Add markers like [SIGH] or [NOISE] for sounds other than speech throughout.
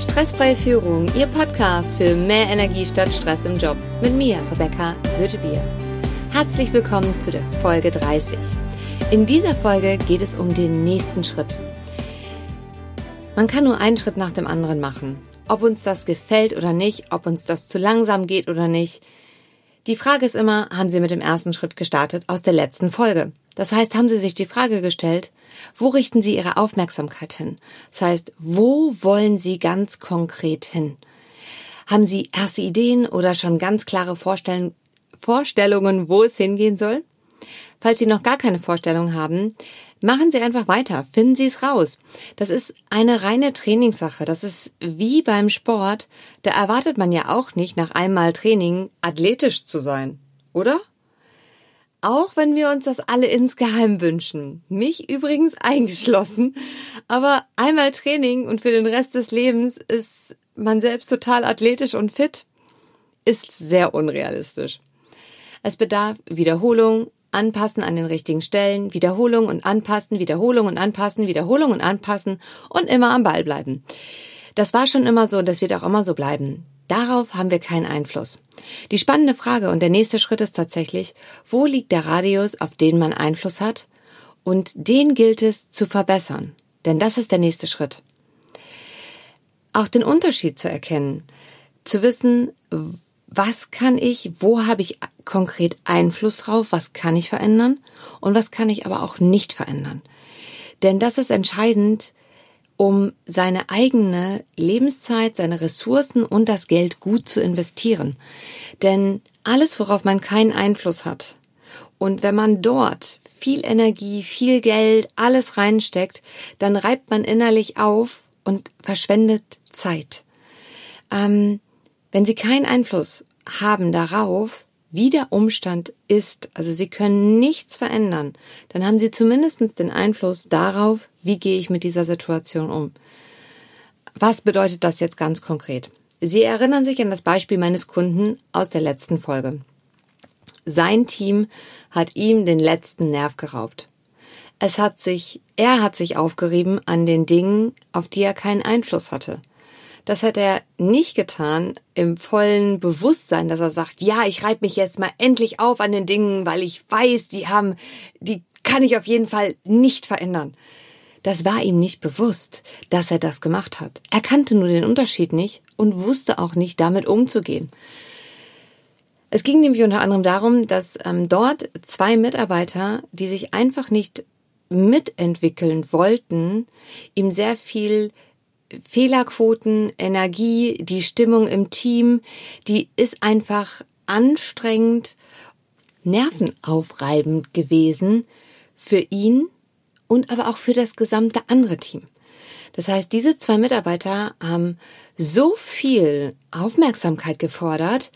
Stressfreie Führung, Ihr Podcast für mehr Energie statt Stress im Job. Mit mir, Rebecca Sötebier. Herzlich willkommen zu der Folge 30. In dieser Folge geht es um den nächsten Schritt. Man kann nur einen Schritt nach dem anderen machen. Ob uns das gefällt oder nicht, ob uns das zu langsam geht oder nicht. Die Frage ist immer, haben Sie mit dem ersten Schritt gestartet aus der letzten Folge? Das heißt, haben Sie sich die Frage gestellt, wo richten Sie Ihre Aufmerksamkeit hin? Das heißt, wo wollen Sie ganz konkret hin? Haben Sie erste Ideen oder schon ganz klare Vorstellungen, wo es hingehen soll? Falls Sie noch gar keine Vorstellung haben, machen Sie einfach weiter, finden Sie es raus. Das ist eine reine Trainingssache. Das ist wie beim Sport. Da erwartet man ja auch nicht nach einmal Training athletisch zu sein, oder? Auch wenn wir uns das alle insgeheim wünschen. Mich übrigens eingeschlossen. Aber einmal Training und für den Rest des Lebens ist man selbst total athletisch und fit, ist sehr unrealistisch. Es bedarf Wiederholung, Anpassen an den richtigen Stellen, Wiederholung und Anpassen, Wiederholung und Anpassen, Wiederholung und Anpassen und immer am Ball bleiben. Das war schon immer so und das wird auch immer so bleiben. Darauf haben wir keinen Einfluss. Die spannende Frage und der nächste Schritt ist tatsächlich, wo liegt der Radius, auf den man Einfluss hat? Und den gilt es zu verbessern. Denn das ist der nächste Schritt. Auch den Unterschied zu erkennen, zu wissen, was kann ich, wo habe ich konkret Einfluss drauf, was kann ich verändern und was kann ich aber auch nicht verändern. Denn das ist entscheidend, um seine eigene Lebenszeit, seine Ressourcen und das Geld gut zu investieren. Denn alles, worauf man keinen Einfluss hat, und wenn man dort viel Energie, viel Geld, alles reinsteckt, dann reibt man innerlich auf und verschwendet Zeit. Ähm, wenn Sie keinen Einfluss haben darauf, wie der Umstand ist, also Sie können nichts verändern, dann haben Sie zumindest den Einfluss darauf, wie gehe ich mit dieser Situation um. Was bedeutet das jetzt ganz konkret? Sie erinnern sich an das Beispiel meines Kunden aus der letzten Folge. Sein Team hat ihm den letzten Nerv geraubt. Es hat sich, er hat sich aufgerieben an den Dingen, auf die er keinen Einfluss hatte. Das hat er nicht getan im vollen Bewusstsein, dass er sagt, ja, ich reibe mich jetzt mal endlich auf an den Dingen, weil ich weiß, die haben, die kann ich auf jeden Fall nicht verändern. Das war ihm nicht bewusst, dass er das gemacht hat. Er kannte nur den Unterschied nicht und wusste auch nicht, damit umzugehen. Es ging nämlich unter anderem darum, dass ähm, dort zwei Mitarbeiter, die sich einfach nicht mitentwickeln wollten, ihm sehr viel Fehlerquoten, Energie, die Stimmung im Team, die ist einfach anstrengend, nervenaufreibend gewesen für ihn und aber auch für das gesamte andere Team. Das heißt, diese zwei Mitarbeiter haben so viel Aufmerksamkeit gefordert,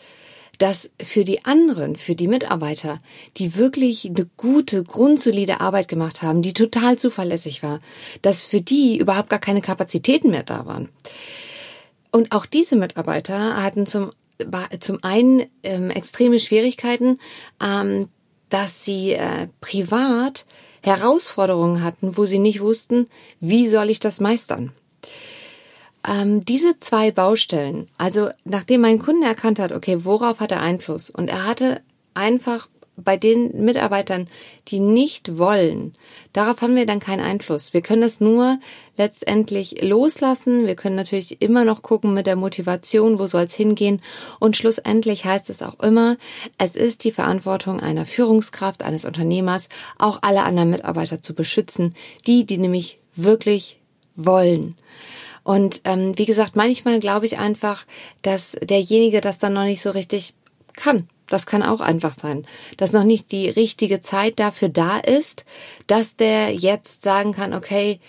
dass für die anderen, für die Mitarbeiter, die wirklich eine gute, grundsolide Arbeit gemacht haben, die total zuverlässig war, dass für die überhaupt gar keine Kapazitäten mehr da waren. Und auch diese Mitarbeiter hatten zum, zum einen ähm, extreme Schwierigkeiten, ähm, dass sie äh, privat Herausforderungen hatten, wo sie nicht wussten, wie soll ich das meistern. Ähm, diese zwei Baustellen, also nachdem mein Kunde erkannt hat, okay, worauf hat er Einfluss? Und er hatte einfach bei den Mitarbeitern, die nicht wollen, darauf haben wir dann keinen Einfluss. Wir können es nur letztendlich loslassen. Wir können natürlich immer noch gucken mit der Motivation, wo soll es hingehen. Und schlussendlich heißt es auch immer, es ist die Verantwortung einer Führungskraft, eines Unternehmers, auch alle anderen Mitarbeiter zu beschützen, die, die nämlich wirklich wollen. Und ähm, wie gesagt, manchmal glaube ich einfach, dass derjenige das dann noch nicht so richtig kann. Das kann auch einfach sein, dass noch nicht die richtige Zeit dafür da ist, dass der jetzt sagen kann, okay,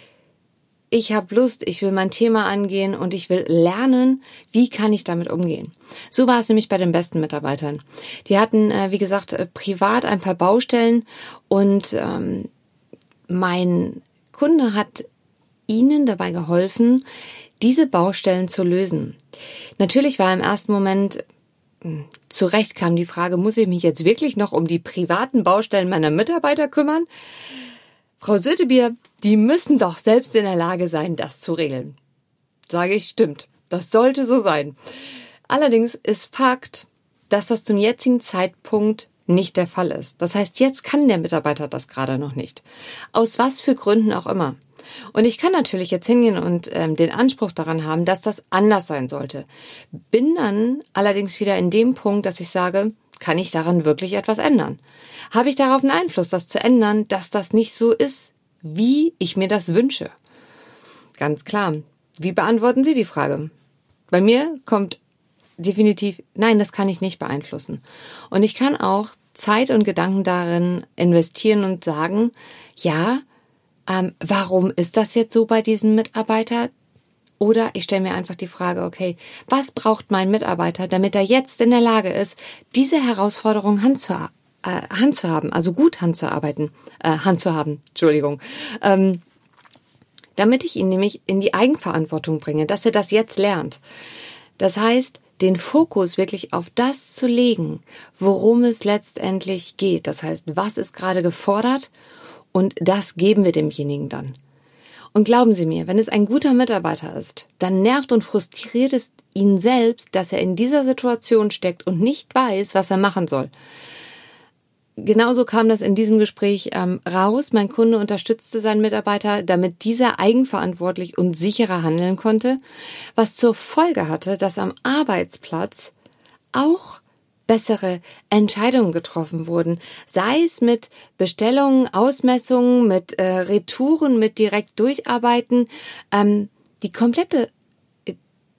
ich habe Lust, ich will mein Thema angehen und ich will lernen, wie kann ich damit umgehen. So war es nämlich bei den besten Mitarbeitern. Die hatten, äh, wie gesagt, äh, privat ein paar Baustellen und ähm, mein Kunde hat ihnen dabei geholfen, diese Baustellen zu lösen. Natürlich war im ersten Moment hm, zurecht kam die Frage, muss ich mich jetzt wirklich noch um die privaten Baustellen meiner Mitarbeiter kümmern? Frau Sötebier, die müssen doch selbst in der Lage sein, das zu regeln. Sage ich, stimmt. Das sollte so sein. Allerdings ist Fakt, dass das zum jetzigen Zeitpunkt nicht der Fall ist. Das heißt, jetzt kann der Mitarbeiter das gerade noch nicht. Aus was für Gründen auch immer. Und ich kann natürlich jetzt hingehen und ähm, den Anspruch daran haben, dass das anders sein sollte. Bin dann allerdings wieder in dem Punkt, dass ich sage, kann ich daran wirklich etwas ändern? Habe ich darauf einen Einfluss, das zu ändern, dass das nicht so ist, wie ich mir das wünsche? Ganz klar. Wie beantworten Sie die Frage? Bei mir kommt definitiv, nein, das kann ich nicht beeinflussen. Und ich kann auch Zeit und Gedanken darin investieren und sagen, ja, ähm, warum ist das jetzt so bei diesem Mitarbeiter? Oder ich stelle mir einfach die Frage, okay, was braucht mein Mitarbeiter, damit er jetzt in der Lage ist, diese Herausforderung handzuhaben, äh, handzuhaben also gut handzuarbeiten, äh, handzuhaben, Entschuldigung. Ähm, damit ich ihn nämlich in die Eigenverantwortung bringe, dass er das jetzt lernt. Das heißt, den Fokus wirklich auf das zu legen, worum es letztendlich geht. Das heißt, was ist gerade gefordert und das geben wir demjenigen dann. Und glauben Sie mir, wenn es ein guter Mitarbeiter ist, dann nervt und frustriert es ihn selbst, dass er in dieser Situation steckt und nicht weiß, was er machen soll. Genauso kam das in diesem Gespräch ähm, raus. Mein Kunde unterstützte seinen Mitarbeiter, damit dieser eigenverantwortlich und sicherer handeln konnte, was zur Folge hatte, dass am Arbeitsplatz auch bessere Entscheidungen getroffen wurden, sei es mit Bestellungen, Ausmessungen, mit äh, Retouren, mit direkt durcharbeiten. Ähm, die komplette,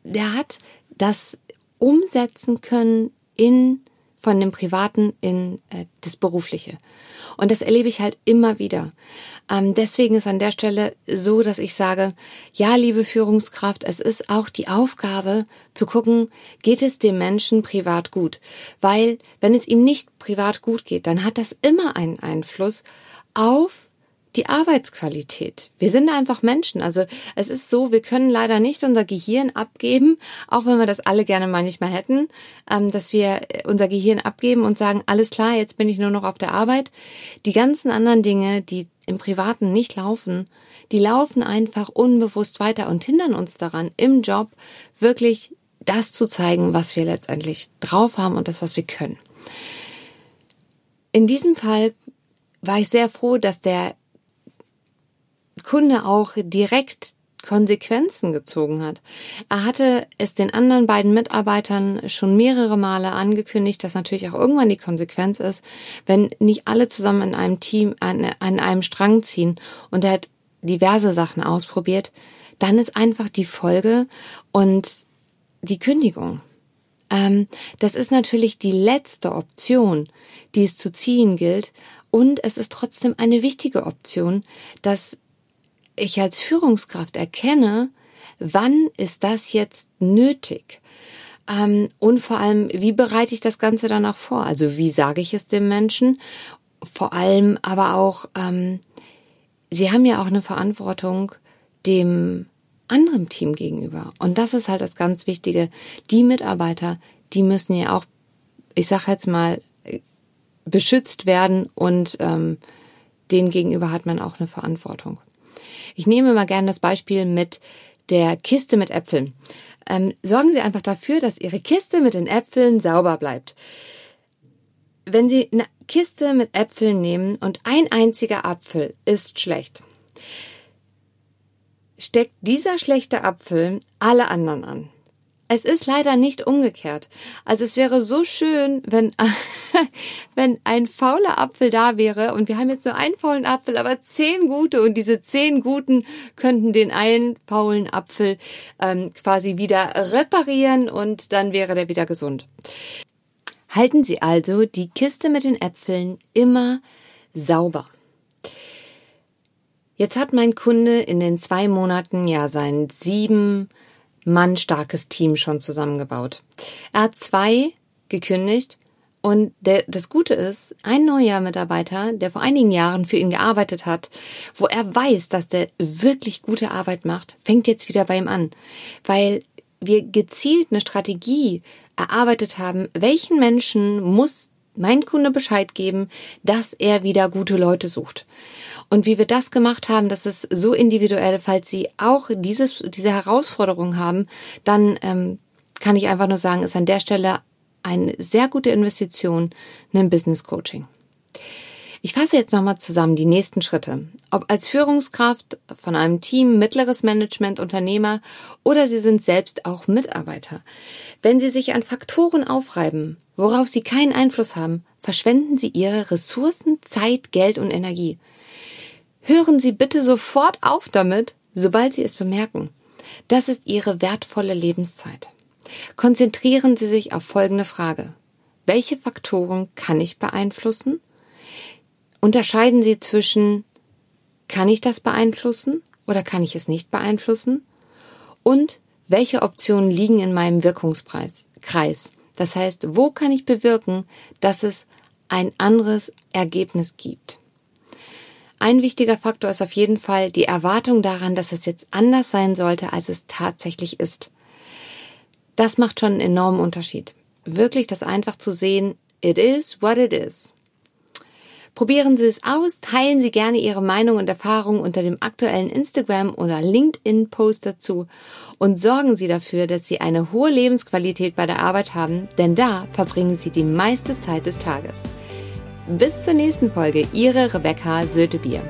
der hat das umsetzen können in von dem Privaten in äh, das Berufliche. Und das erlebe ich halt immer wieder. Ähm, deswegen ist an der Stelle so, dass ich sage, ja, liebe Führungskraft, es ist auch die Aufgabe zu gucken, geht es dem Menschen privat gut? Weil wenn es ihm nicht privat gut geht, dann hat das immer einen Einfluss auf die Arbeitsqualität. Wir sind einfach Menschen. Also es ist so, wir können leider nicht unser Gehirn abgeben, auch wenn wir das alle gerne manchmal hätten, ähm, dass wir unser Gehirn abgeben und sagen, alles klar, jetzt bin ich nur noch auf der Arbeit. Die ganzen anderen Dinge, die im Privaten nicht laufen, die laufen einfach unbewusst weiter und hindern uns daran, im Job wirklich das zu zeigen, was wir letztendlich drauf haben und das, was wir können. In diesem Fall war ich sehr froh, dass der Kunde auch direkt Konsequenzen gezogen hat. Er hatte es den anderen beiden Mitarbeitern schon mehrere Male angekündigt, dass natürlich auch irgendwann die Konsequenz ist, wenn nicht alle zusammen in einem Team an, an einem Strang ziehen und er hat diverse Sachen ausprobiert, dann ist einfach die Folge und die Kündigung. Ähm, das ist natürlich die letzte Option, die es zu ziehen gilt. Und es ist trotzdem eine wichtige Option, dass ich als Führungskraft erkenne, wann ist das jetzt nötig? Ähm, und vor allem, wie bereite ich das Ganze dann auch vor? Also wie sage ich es dem Menschen? Vor allem aber auch, ähm, sie haben ja auch eine Verantwortung dem anderen Team gegenüber. Und das ist halt das ganz Wichtige. Die Mitarbeiter, die müssen ja auch, ich sage jetzt mal, beschützt werden und ähm, denen gegenüber hat man auch eine Verantwortung. Ich nehme mal gerne das Beispiel mit der Kiste mit Äpfeln. Ähm, sorgen Sie einfach dafür, dass Ihre Kiste mit den Äpfeln sauber bleibt. Wenn Sie eine Kiste mit Äpfeln nehmen und ein einziger Apfel ist schlecht, steckt dieser schlechte Apfel alle anderen an. Es ist leider nicht umgekehrt. Also es wäre so schön, wenn, [LAUGHS] wenn ein fauler Apfel da wäre und wir haben jetzt nur einen faulen Apfel, aber zehn gute und diese zehn guten könnten den einen faulen Apfel ähm, quasi wieder reparieren und dann wäre der wieder gesund. Halten Sie also die Kiste mit den Äpfeln immer sauber. Jetzt hat mein Kunde in den zwei Monaten ja sein sieben Mann starkes Team schon zusammengebaut. Er hat zwei gekündigt und der, das Gute ist, ein neuer Mitarbeiter, der vor einigen Jahren für ihn gearbeitet hat, wo er weiß, dass der wirklich gute Arbeit macht, fängt jetzt wieder bei ihm an, weil wir gezielt eine Strategie erarbeitet haben, welchen Menschen muss mein Kunde Bescheid geben, dass er wieder gute Leute sucht. Und wie wir das gemacht haben, das ist so individuell. Falls Sie auch dieses, diese Herausforderung haben, dann ähm, kann ich einfach nur sagen, ist an der Stelle eine sehr gute Investition, ein Business Coaching. Ich fasse jetzt nochmal zusammen die nächsten Schritte. Ob als Führungskraft von einem Team, mittleres Management, Unternehmer oder Sie sind selbst auch Mitarbeiter. Wenn Sie sich an Faktoren aufreiben, worauf Sie keinen Einfluss haben, verschwenden Sie Ihre Ressourcen, Zeit, Geld und Energie. Hören Sie bitte sofort auf damit, sobald Sie es bemerken. Das ist Ihre wertvolle Lebenszeit. Konzentrieren Sie sich auf folgende Frage. Welche Faktoren kann ich beeinflussen? Unterscheiden Sie zwischen kann ich das beeinflussen oder kann ich es nicht beeinflussen? Und welche Optionen liegen in meinem Wirkungspreis, Kreis? Das heißt, wo kann ich bewirken, dass es ein anderes Ergebnis gibt? Ein wichtiger Faktor ist auf jeden Fall die Erwartung daran, dass es jetzt anders sein sollte, als es tatsächlich ist. Das macht schon einen enormen Unterschied. Wirklich das einfach zu sehen, it is what it is. Probieren Sie es aus, teilen Sie gerne Ihre Meinung und Erfahrungen unter dem aktuellen Instagram oder LinkedIn-Post dazu und sorgen Sie dafür, dass Sie eine hohe Lebensqualität bei der Arbeit haben, denn da verbringen Sie die meiste Zeit des Tages. Bis zur nächsten Folge, Ihre Rebecca Sötebier.